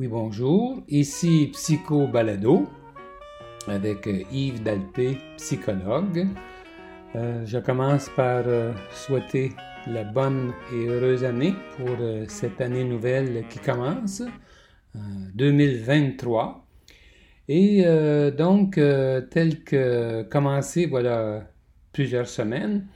Oui, bonjour. Ici Psycho Balado avec euh, Yves Dalpé, psychologue. Euh, je commence par euh, souhaiter la bonne et heureuse année pour cette année nouvelle qui commence, 2023. Et donc, tel que commencé, voilà plusieurs semaines,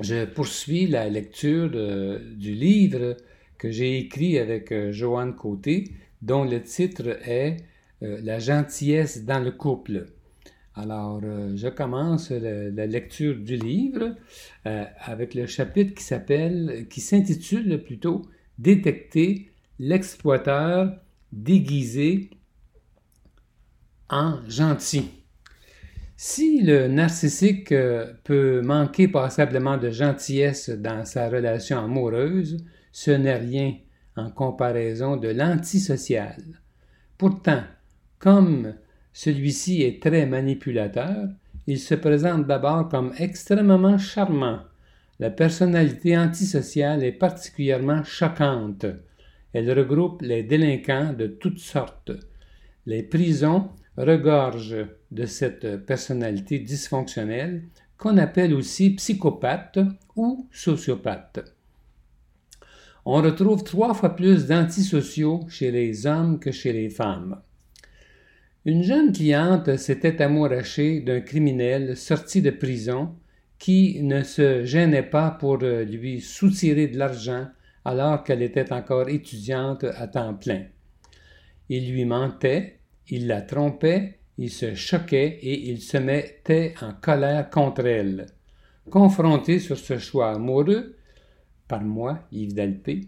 je poursuis la lecture du livre que j'ai écrit avec euh, Joanne Côté, dont le titre est euh, La gentillesse dans le couple. Alors, euh, je commence la lecture du livre avec le chapitre qui s'appelle, qui s'intitule plutôt Détecter l'exploiteur déguisé en gentil. Si le narcissique peut manquer passablement de gentillesse dans sa relation amoureuse, ce n'est rien en comparaison de l'antisocial. Pourtant, comme celui-ci est très manipulateur, il se présente d'abord comme extrêmement charmant. La personnalité antisociale est particulièrement choquante. Elle regroupe les délinquants de toutes sortes. Les prisons regorgent de cette personnalité dysfonctionnelle qu'on appelle aussi psychopathe ou sociopathe on retrouve trois fois plus d'antisociaux chez les hommes que chez les femmes. Une jeune cliente s'était amourachée d'un criminel sorti de prison qui ne se gênait pas pour lui soutirer de l'argent alors qu'elle était encore étudiante à temps plein. Il lui mentait, il la trompait, il se choquait et il se mettait en colère contre elle. Confronté sur ce choix amoureux, par moi, Yves Dalpé,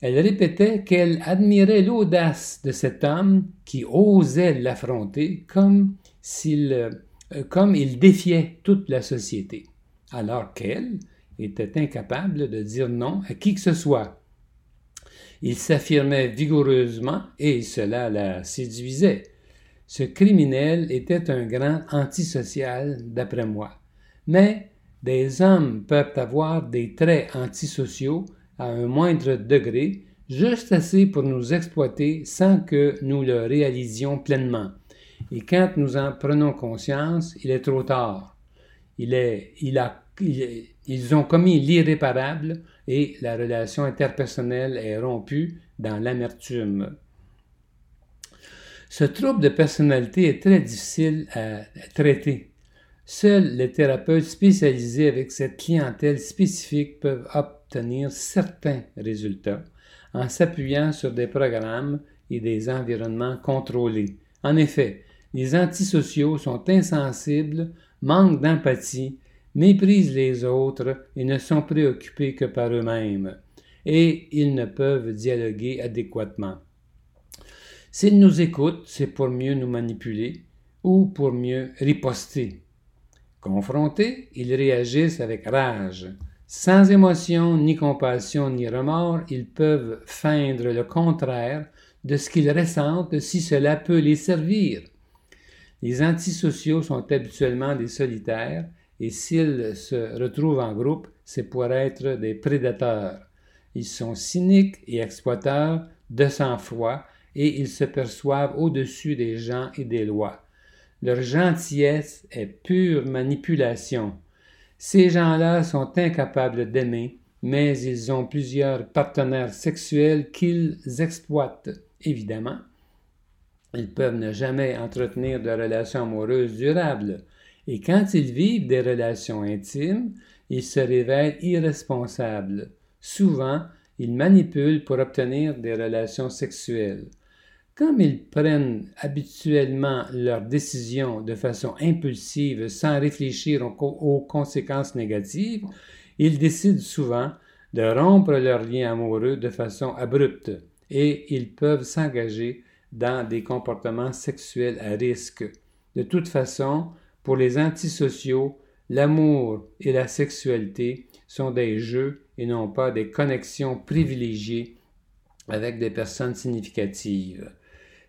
elle répétait qu'elle admirait l'audace de cet homme qui osait l'affronter comme s'il euh, comme il défiait toute la société, alors qu'elle était incapable de dire non à qui que ce soit. Il s'affirmait vigoureusement et cela la séduisait. Ce criminel était un grand antisocial, d'après moi. Mais des hommes peuvent avoir des traits antisociaux à un moindre degré, juste assez pour nous exploiter sans que nous le réalisions pleinement. Et quand nous en prenons conscience, il est trop tard. Ils ont commis l'irréparable et la relation interpersonnelle est rompue dans l'amertume. Ce trouble de personnalité est très difficile à traiter Seuls les thérapeutes spécialisés avec cette clientèle spécifique peuvent obtenir certains résultats en s'appuyant sur des programmes et des environnements contrôlés. En effet, les antisociaux sont insensibles, manquent d'empathie, méprisent les autres et ne sont préoccupés que par eux-mêmes, et ils ne peuvent dialoguer adéquatement. S'ils nous écoutent, c'est pour mieux nous manipuler ou pour mieux riposter. Confrontés, ils réagissent avec rage. Sans émotion, ni compassion, ni remords, ils peuvent feindre le contraire de ce qu'ils ressentent si cela peut les servir. Les antisociaux sont habituellement des solitaires et s'ils se retrouvent en groupe, c'est pour être des prédateurs. Ils sont cyniques et exploiteurs de sang-froid et ils se perçoivent au-dessus des gens et des lois. Leur gentillesse est pure manipulation. Ces gens-là sont incapables d'aimer, mais ils ont plusieurs partenaires sexuels qu'ils exploitent, évidemment. Ils peuvent ne jamais entretenir de relations amoureuses durables, et quand ils vivent des relations intimes, ils se révèlent irresponsables. Souvent, ils manipulent pour obtenir des relations sexuelles. Comme ils prennent habituellement leurs décisions de façon impulsive sans réfléchir aux, conséquences négatives, ils décident souvent de rompre leur lien amoureux de façon abrupte et ils peuvent s'engager dans des comportements sexuels à risque. De toute façon, pour les antisociaux, l'amour et la sexualité sont des jeux et non pas des connexions privilégiées avec des personnes significatives.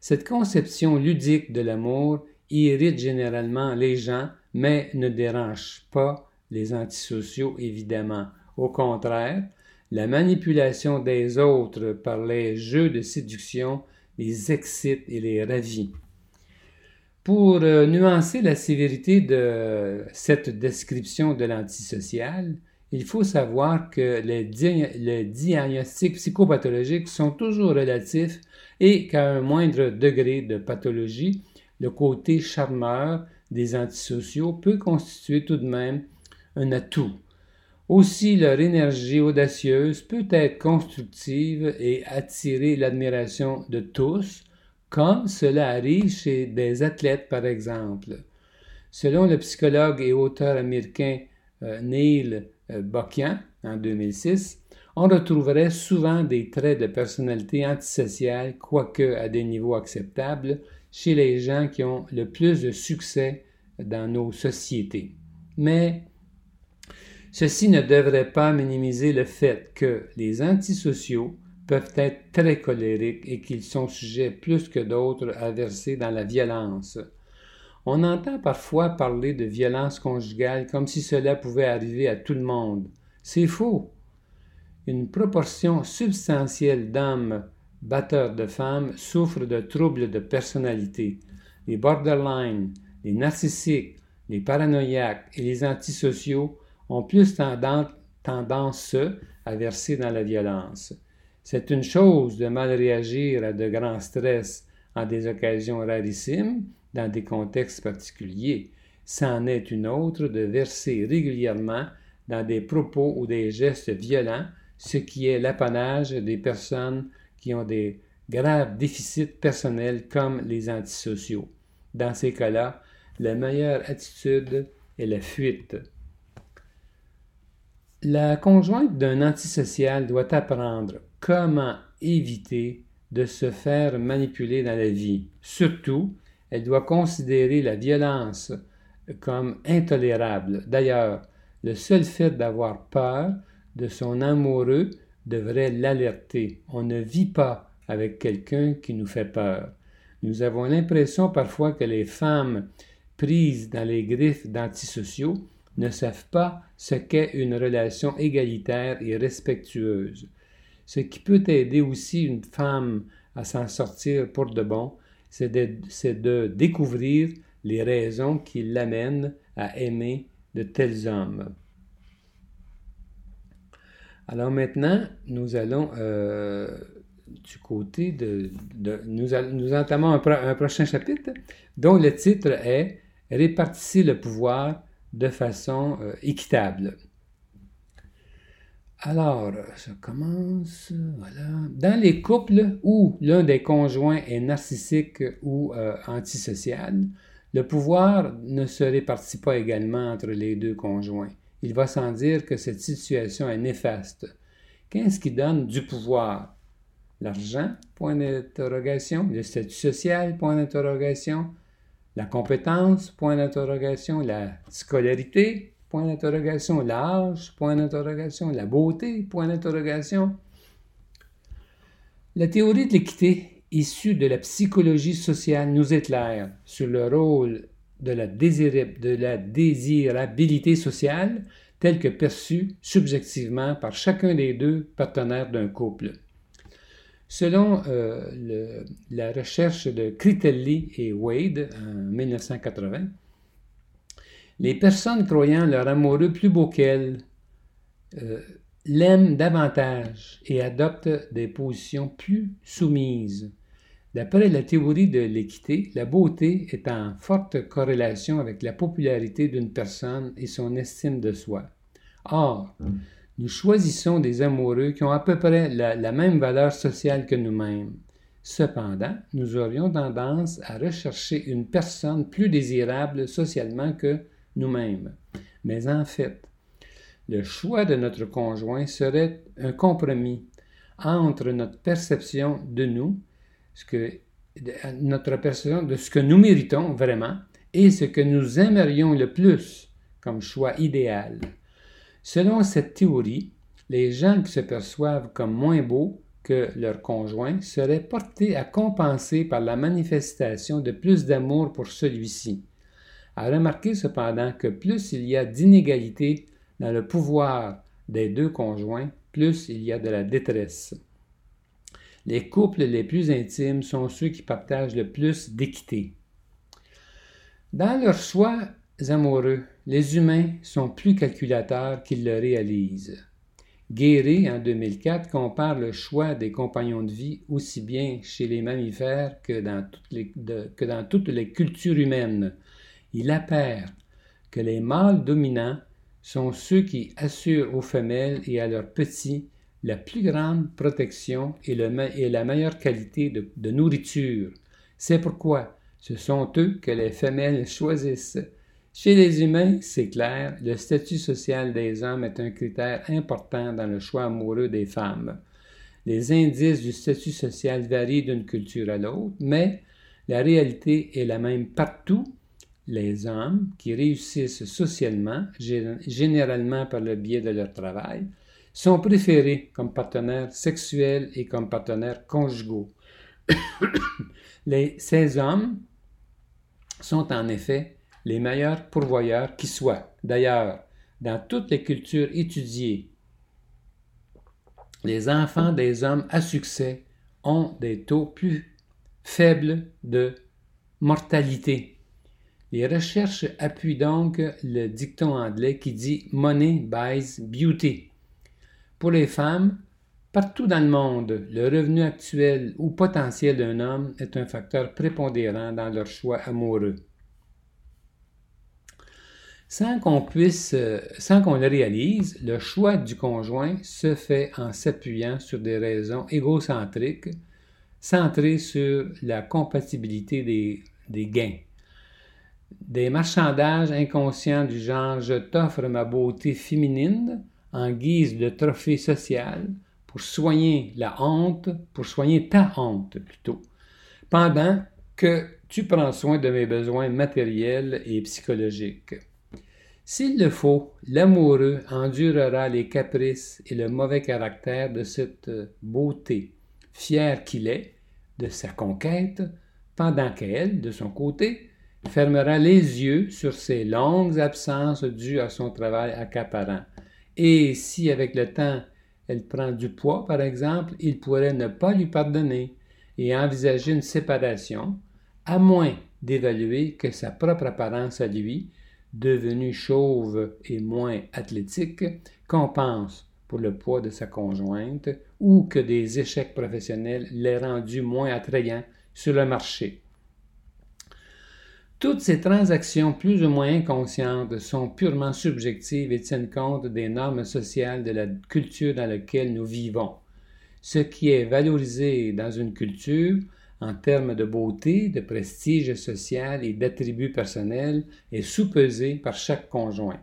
Cette conception ludique de l'amour irrite généralement les gens, mais ne dérange pas les antisociaux, évidemment. Au contraire, la manipulation des autres par les jeux de séduction les excite et les ravit. Pour euh, nuancer la sévérité de cette description de l'antisocial, il faut savoir que les, diagnostics psychopathologiques sont toujours relatifs et qu'à un moindre degré de pathologie, le côté charmeur des antisociaux peut constituer tout de même un atout. Aussi, leur énergie audacieuse peut être constructive et attirer l'admiration de tous, comme cela arrive chez des athlètes par exemple. Selon le psychologue et auteur américain euh, Neil euh, Bokian en 2006, on retrouverait souvent des traits de personnalité antisociale, quoique à des niveaux acceptables, chez les gens qui ont le plus de succès dans nos sociétés. Mais ceci ne devrait pas minimiser le fait que les antisociaux peuvent être très colériques et qu'ils sont sujets plus que d'autres à verser dans la violence. On entend parfois parler de violence conjugale comme si cela pouvait arriver à tout le monde. C'est faux. Une proportion substantielle d'hommes batteurs de femmes souffrent de troubles de personnalité. Les borderline, les narcissiques, les paranoïaques et les antisociaux ont plus tendance, tendance à verser dans la violence. C'est une chose de mal réagir à de grands stress en des occasions rarissimes, dans des contextes particuliers. C'en est une autre de verser régulièrement dans des propos ou des gestes violents, ce qui est l'apanage des personnes qui ont des graves déficits personnels comme les antisociaux. Dans ces cas-là, la meilleure attitude est la fuite. La conjointe d'un antisocial doit apprendre comment éviter de se faire manipuler dans la vie. Surtout, elle doit considérer la violence comme intolérable. D'ailleurs, le seul fait d'avoir peur de son amoureux devrait l'alerter. On ne vit pas avec quelqu'un qui nous fait peur. Nous avons l'impression parfois que les femmes prises dans les griffes d'antisociaux ne savent pas ce qu'est une relation égalitaire et respectueuse. Ce qui peut aider aussi une femme à s'en sortir pour de bon, c'est de, découvrir les raisons qui l'amènent à aimer de tels hommes. Alors maintenant, nous allons euh, du côté de... nous, entamons un, prochain chapitre dont le titre est Répartissez le pouvoir de façon euh, équitable. Alors, ça commence, voilà. Dans les couples où l'un des conjoints est narcissique ou euh, antisocial, le pouvoir ne se répartit pas également entre les deux conjoints. Il va sans dire que cette situation est néfaste. Qu'est-ce qui donne du pouvoir? L'argent? Point d'interrogation. Le statut social? Point d'interrogation. La compétence? Point d'interrogation. La scolarité? Point d'interrogation, l'âge, point d'interrogation, la beauté, point d'interrogation. La théorie de l'équité issue de la psychologie sociale nous éclaire sur le rôle de la, désirabilité sociale telle que perçue subjectivement par chacun des deux partenaires d'un couple. Selon euh, la recherche de Critelli et Wade en 1980, les personnes croyant leur amoureux plus beau qu'elles euh, l'aiment davantage et adoptent des positions plus soumises. D'après la théorie de l'équité, la beauté est en forte corrélation avec la popularité d'une personne et son estime de soi. Or, nous choisissons des amoureux qui ont à peu près la même valeur sociale que nous-mêmes. Cependant, nous aurions tendance à rechercher une personne plus désirable socialement que nous-mêmes. Mais en fait, le choix de notre conjoint serait un compromis entre notre perception de nous, ce que, notre perception de ce que nous méritons vraiment et ce que nous aimerions le plus comme choix idéal. Selon cette théorie, les gens qui se perçoivent comme moins beaux que leur conjoint seraient portés à compenser par la manifestation de plus d'amour pour celui-ci à remarquer cependant que plus il y a d'inégalité dans le pouvoir des deux conjoints, plus il y a de la détresse. les couples les plus intimes sont ceux qui partagent le plus d'équité. Dans leurs choix amoureux, les humains sont plus calculateurs qu'ils le réalisent. Guéret, en 2004, compare le choix des compagnons de vie aussi bien chez les mammifères que dans toutes les cultures humaines. Il appert que les mâles dominants sont ceux qui assurent aux femelles et à leurs petits la plus grande protection et, la meilleure qualité de, nourriture. C'est pourquoi ce sont eux que les femelles choisissent. Chez les humains, c'est clair, le statut social des hommes est un critère important dans le choix amoureux des femmes. Les indices du statut social varient d'une culture à l'autre, mais la réalité est la même partout. Les hommes qui réussissent socialement, généralement par le biais de leur travail, sont préférés comme partenaires sexuels et comme partenaires conjugaux. ces hommes sont en effet les meilleurs pourvoyeurs qui soient. D'ailleurs, dans toutes les cultures étudiées, les enfants des hommes à succès ont des taux plus faibles de mortalité. Les recherches appuient donc le dicton anglais qui dit Money buys beauty. Pour les femmes, partout dans le monde, le revenu actuel ou potentiel d'un homme est un facteur prépondérant dans leur choix amoureux. Sans qu'on le réalise, le choix du conjoint se fait en s'appuyant sur des raisons égocentriques, centrées sur la compatibilité des gains. Des marchandages inconscients du genre je t'offre ma beauté féminine en guise de trophée social pour soigner la honte, pour soigner ta honte plutôt, pendant que tu prends soin de mes besoins matériels et psychologiques. S'il le faut, l'amoureux endurera les caprices et le mauvais caractère de cette beauté, fier qu'il est de sa conquête, pendant qu'elle, de son côté, fermera les yeux sur ses longues absences dues à son travail accaparant, et si avec le temps elle prend du poids, par exemple, il pourrait ne pas lui pardonner et envisager une séparation, à moins d'évaluer que sa propre apparence à lui, devenue chauve et moins athlétique, compense pour le poids de sa conjointe ou que des échecs professionnels l'aient rendu moins attrayant sur le marché. Toutes ces transactions plus ou moins inconscientes sont purement subjectives et tiennent compte des normes sociales de la culture dans laquelle nous vivons. Ce qui est valorisé dans une culture en termes de beauté, de prestige social et d'attributs personnels est sous-pesé par chaque conjoint.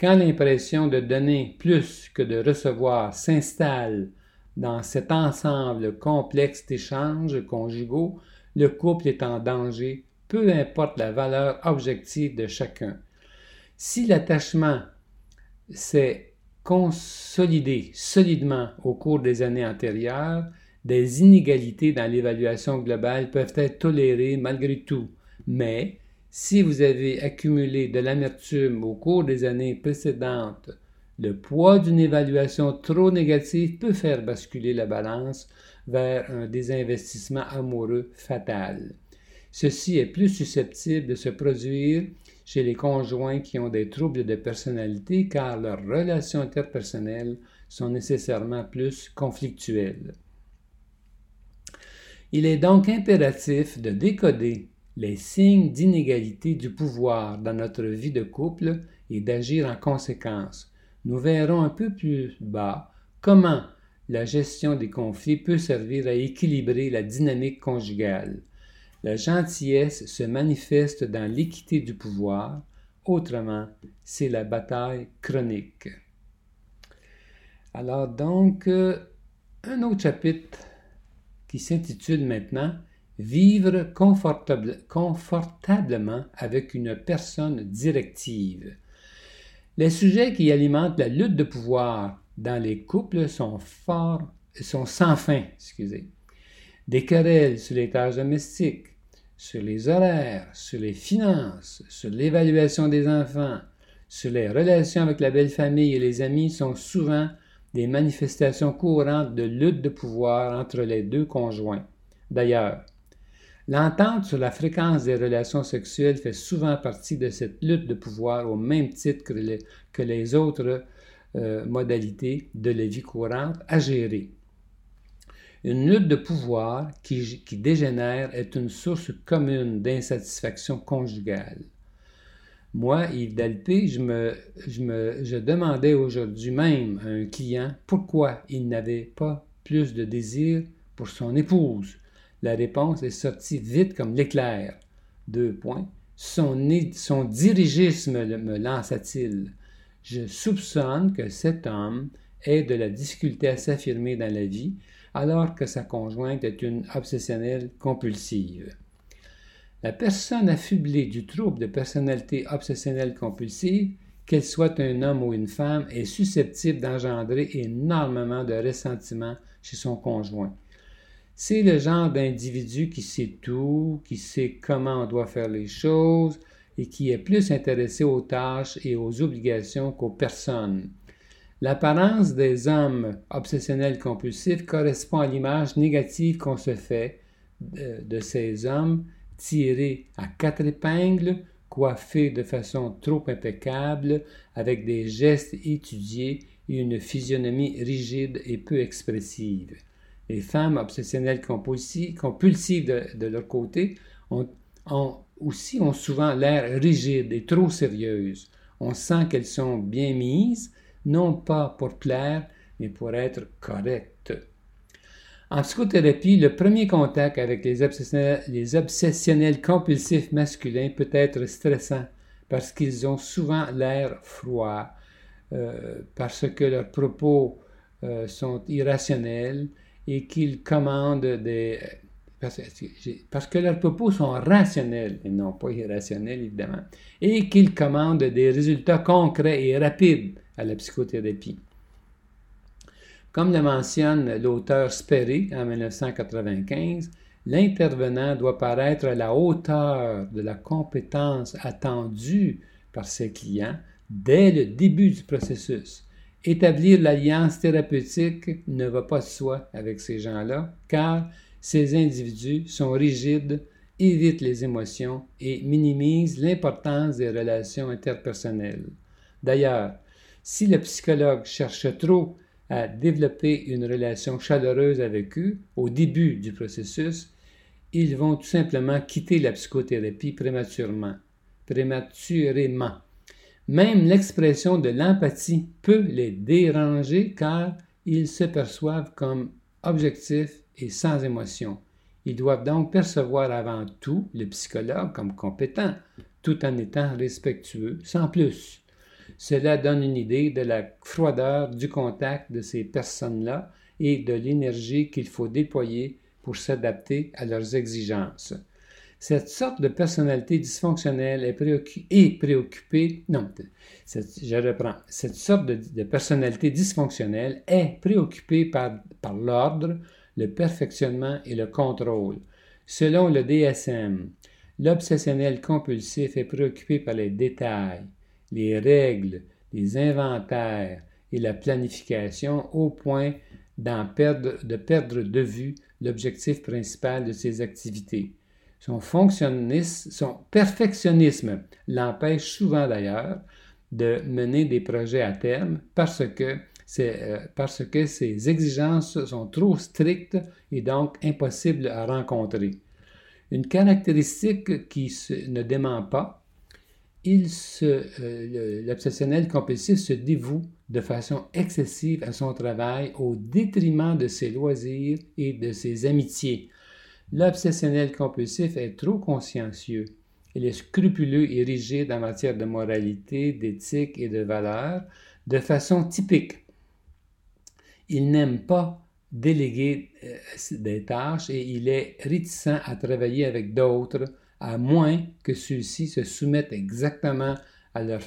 Quand l'impression de donner plus que de recevoir s'installe dans cet ensemble complexe d'échanges conjugaux, le couple est en danger peu importe la valeur objective de chacun. Si l'attachement s'est consolidé solidement au cours des années antérieures, des inégalités dans l'évaluation globale peuvent être tolérées malgré tout, mais si vous avez accumulé de l'amertume au cours des années précédentes, le poids d'une évaluation trop négative peut faire basculer la balance vers un désinvestissement amoureux fatal. Ceci est plus susceptible de se produire chez les conjoints qui ont des troubles de personnalité car leurs relations interpersonnelles sont nécessairement plus conflictuelles. Il est donc impératif de décoder les signes d'inégalité du pouvoir dans notre vie de couple et d'agir en conséquence. Nous verrons un peu plus bas comment la gestion des conflits peut servir à équilibrer la dynamique conjugale. La gentillesse se manifeste dans l'équité du pouvoir, autrement, c'est la bataille chronique. Alors donc, euh, un autre chapitre qui s'intitule maintenant Vivre confortablement avec une personne directive. Les sujets qui alimentent la lutte de pouvoir dans les couples sont forts, sont sans fin, excusez. Des querelles sur les tâches domestiques, sur les horaires, sur les finances, sur l'évaluation des enfants, sur les relations avec la belle famille et les amis sont souvent des manifestations courantes de lutte de pouvoir entre les deux conjoints. D'ailleurs, l'entente sur la fréquence des relations sexuelles fait souvent partie de cette lutte de pouvoir au même titre que les, autres euh, modalités de la vie courante à gérer. Une lutte de pouvoir qui, dégénère est une source commune d'insatisfaction conjugale. Moi, Yves Dalpé, je, me, demandais aujourd'hui même à un client pourquoi il n'avait pas plus de désir pour son épouse. La réponse est sortie vite comme l'éclair. Deux points. Son, son dirigisme me lança-t-il. Je soupçonne que cet homme ait de la difficulté à s'affirmer dans la vie, alors que sa conjointe est une obsessionnelle compulsive. La personne affublée du trouble de personnalité obsessionnelle compulsive, qu'elle soit un homme ou une femme, est susceptible d'engendrer énormément de ressentiment chez son conjoint. C'est le genre d'individu qui sait tout, qui sait comment on doit faire les choses et qui est plus intéressé aux tâches et aux obligations qu'aux personnes. L'apparence des hommes obsessionnels compulsifs correspond à l'image négative qu'on se fait de, ces hommes tirés à quatre épingles, coiffés de façon trop impeccable, avec des gestes étudiés et une physionomie rigide et peu expressive. Les femmes obsessionnelles compulsives, de, leur côté ont, aussi ont souvent l'air rigide et trop sérieuses. On sent qu'elles sont bien mises, non pas pour plaire, mais pour être correctes. En psychothérapie, le premier contact avec les obsessionnels, compulsifs masculins peut être stressant parce qu'ils ont souvent l'air froid, euh, parce que leurs propos euh, sont irrationnels et qu'ils commandent des... Parce que leurs propos sont rationnels et non pas irrationnels, évidemment, et qu'ils commandent des résultats concrets et rapides à la psychothérapie. Comme le mentionne l'auteur Sperry en 1995, l'intervenant doit paraître à la hauteur de la compétence attendue par ses clients dès le début du processus. Établir l'alliance thérapeutique ne va pas de soi avec ces gens-là, car ces individus sont rigides, évitent les émotions et minimisent l'importance des relations interpersonnelles. D'ailleurs, si le psychologue cherche trop à développer une relation chaleureuse avec eux au début du processus, ils vont tout simplement quitter la psychothérapie prématurément. prématurément. Même l'expression de l'empathie peut les déranger car ils se perçoivent comme objectifs et sans émotion. Ils doivent donc percevoir avant tout le psychologue comme compétent, tout en étant respectueux, sans plus. Cela donne une idée de la froideur du contact de ces personnes-là et de l'énergie qu'il faut déployer pour s'adapter à leurs exigences. Cette sorte de personnalité dysfonctionnelle est, préoccupée, non, je reprends, cette sorte de, personnalité dysfonctionnelle est préoccupée par, par l'ordre, le perfectionnement et le contrôle. Selon le DSM, l'obsessionnel compulsif est préoccupé par les détails, les règles, les inventaires et la planification au point perdre, de perdre de vue l'objectif principal de ses activités. Son, son perfectionnisme l'empêche souvent d'ailleurs de mener des projets à terme parce que, euh, parce que ses exigences sont trop strictes et donc impossibles à rencontrer. Une caractéristique qui ne dément pas il euh, l'obsessionnel compulsif se dévoue de façon excessive à son travail au détriment de ses loisirs et de ses amitiés. L'obsessionnel compulsif est trop consciencieux. Il est scrupuleux et rigide en matière de moralité, d'éthique et de valeur de façon typique. Il n'aime pas déléguer euh, des tâches et il est réticent à travailler avec d'autres à moins que ceux-ci se soumettent exactement à,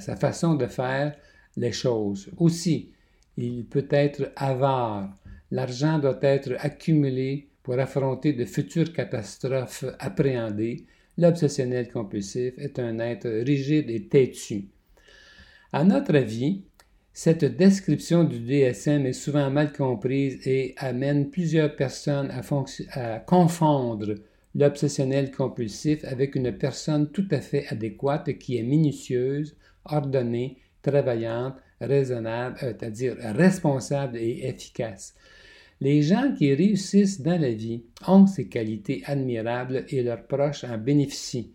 sa façon de faire les choses. Aussi, il peut être avare. L'argent doit être accumulé pour affronter de futures catastrophes appréhendées. L'obsessionnel compulsif est un être rigide et têtu. À notre avis, Cette description du DSM est souvent mal comprise et amène plusieurs personnes à, confondre l'obsessionnel compulsif avec une personne tout à fait adéquate qui est minutieuse, ordonnée, travaillante, raisonnable, euh, c'est-à-dire responsable et efficace. Les gens qui réussissent dans la vie ont ces qualités admirables et leurs proches en bénéficient.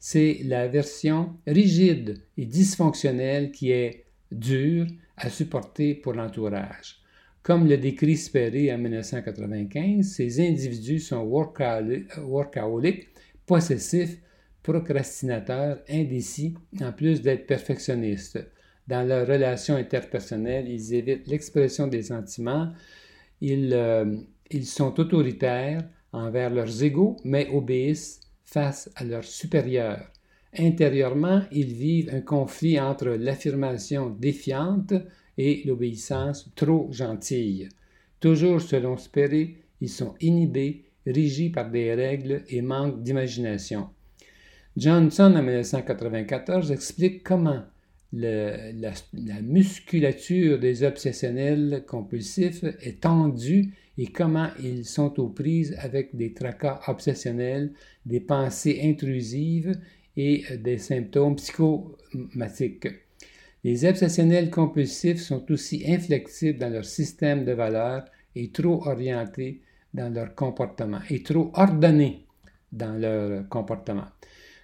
C'est la version rigide et dysfonctionnelle qui est dur à supporter pour l'entourage. Comme le décrit Sperry en 1995, ces individus sont workaholiques, possessifs, procrastinateurs, indécis, en plus d'être perfectionnistes. Dans leurs relations interpersonnelles, ils évitent l'expression des sentiments, ils, euh, ils sont autoritaires envers leurs égaux, mais obéissent face à leurs supérieurs. Intérieurement, ils vivent un conflit entre l'affirmation défiante et l'obéissance trop gentille. Toujours selon Sperry, ils sont inhibés, régis par des règles et manquent d'imagination. Johnson, en 1994, explique comment la, la, musculature des obsessionnels compulsifs est tendue et comment ils sont aux prises avec des tracas obsessionnels, des pensées intrusives et des symptômes psychomatiques. Les obsessionnels compulsifs sont aussi inflexibles dans leur système de valeurs et trop orientés dans leur comportement et trop ordonnés dans leur comportement.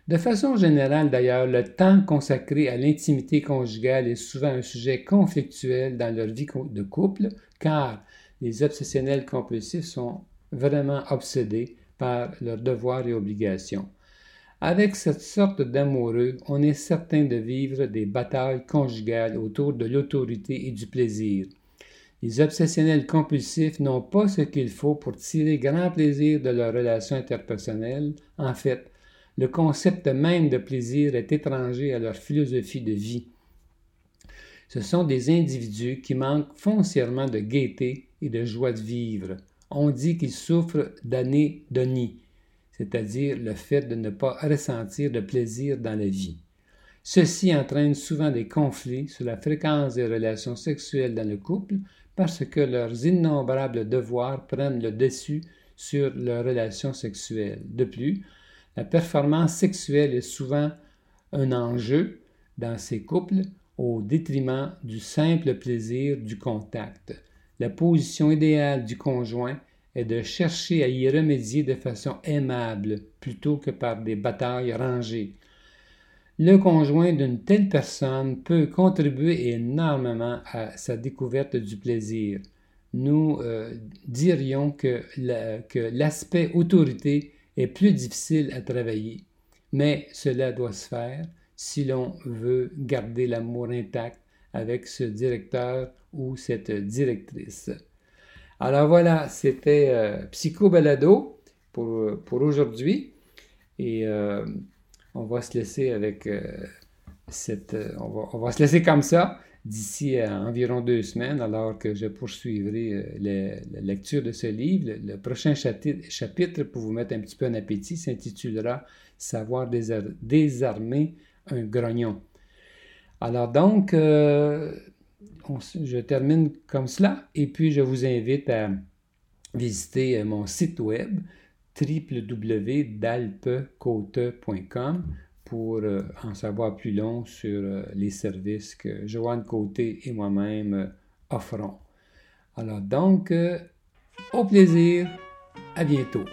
De façon générale, d'ailleurs, le temps consacré à l'intimité conjugale est souvent un sujet conflictuel dans leur vie de couple, car les obsessionnels compulsifs sont vraiment obsédés par leurs devoirs et obligations. Avec cette sorte d'amoureux, on est certain de vivre des batailles conjugales autour de l'autorité et du plaisir. Les obsessionnels compulsifs n'ont pas ce qu'il faut pour tirer grand plaisir de leur relation interpersonnelle. En fait, le concept même de plaisir est étranger à leur philosophie de vie. Ce sont des individus qui manquent foncièrement de gaieté et de joie de vivre. On dit qu'ils souffrent d'anédonie, c'est-à-dire le fait de ne pas ressentir de plaisir dans la vie. Ceci entraîne souvent des conflits sur la fréquence des relations sexuelles dans le couple parce que leurs innombrables devoirs prennent le dessus sur leurs relations sexuelles. De plus, la performance sexuelle est souvent un enjeu dans ces couples au détriment du simple plaisir du contact. La position idéale du conjoint est de chercher à y remédier de façon aimable plutôt que par des batailles rangées. Le conjoint d'une telle personne peut contribuer énormément à sa découverte du plaisir. Nous euh, dirions que l'aspect autorité est plus difficile à travailler, mais cela doit se faire si l'on veut garder l'amour intact avec ce directeur ou cette directrice. Alors voilà, c'était euh, Psycho Balado pour, pour aujourd'hui. Et euh, on va se laisser avec euh, cette. On va, se laisser comme ça d'ici environ deux semaines, alors que je poursuivrai la lecture de ce livre. Le, prochain chapitre, pour vous mettre un petit peu en appétit, s'intitulera Savoir désarmer un grognon. Alors donc, je termine comme cela et puis je vous invite à visiter euh, mon site web www.dalpecote.com pour euh, en savoir plus long sur euh, les services que Joanne Côté et moi-même offrons. Alors donc, au plaisir, à bientôt.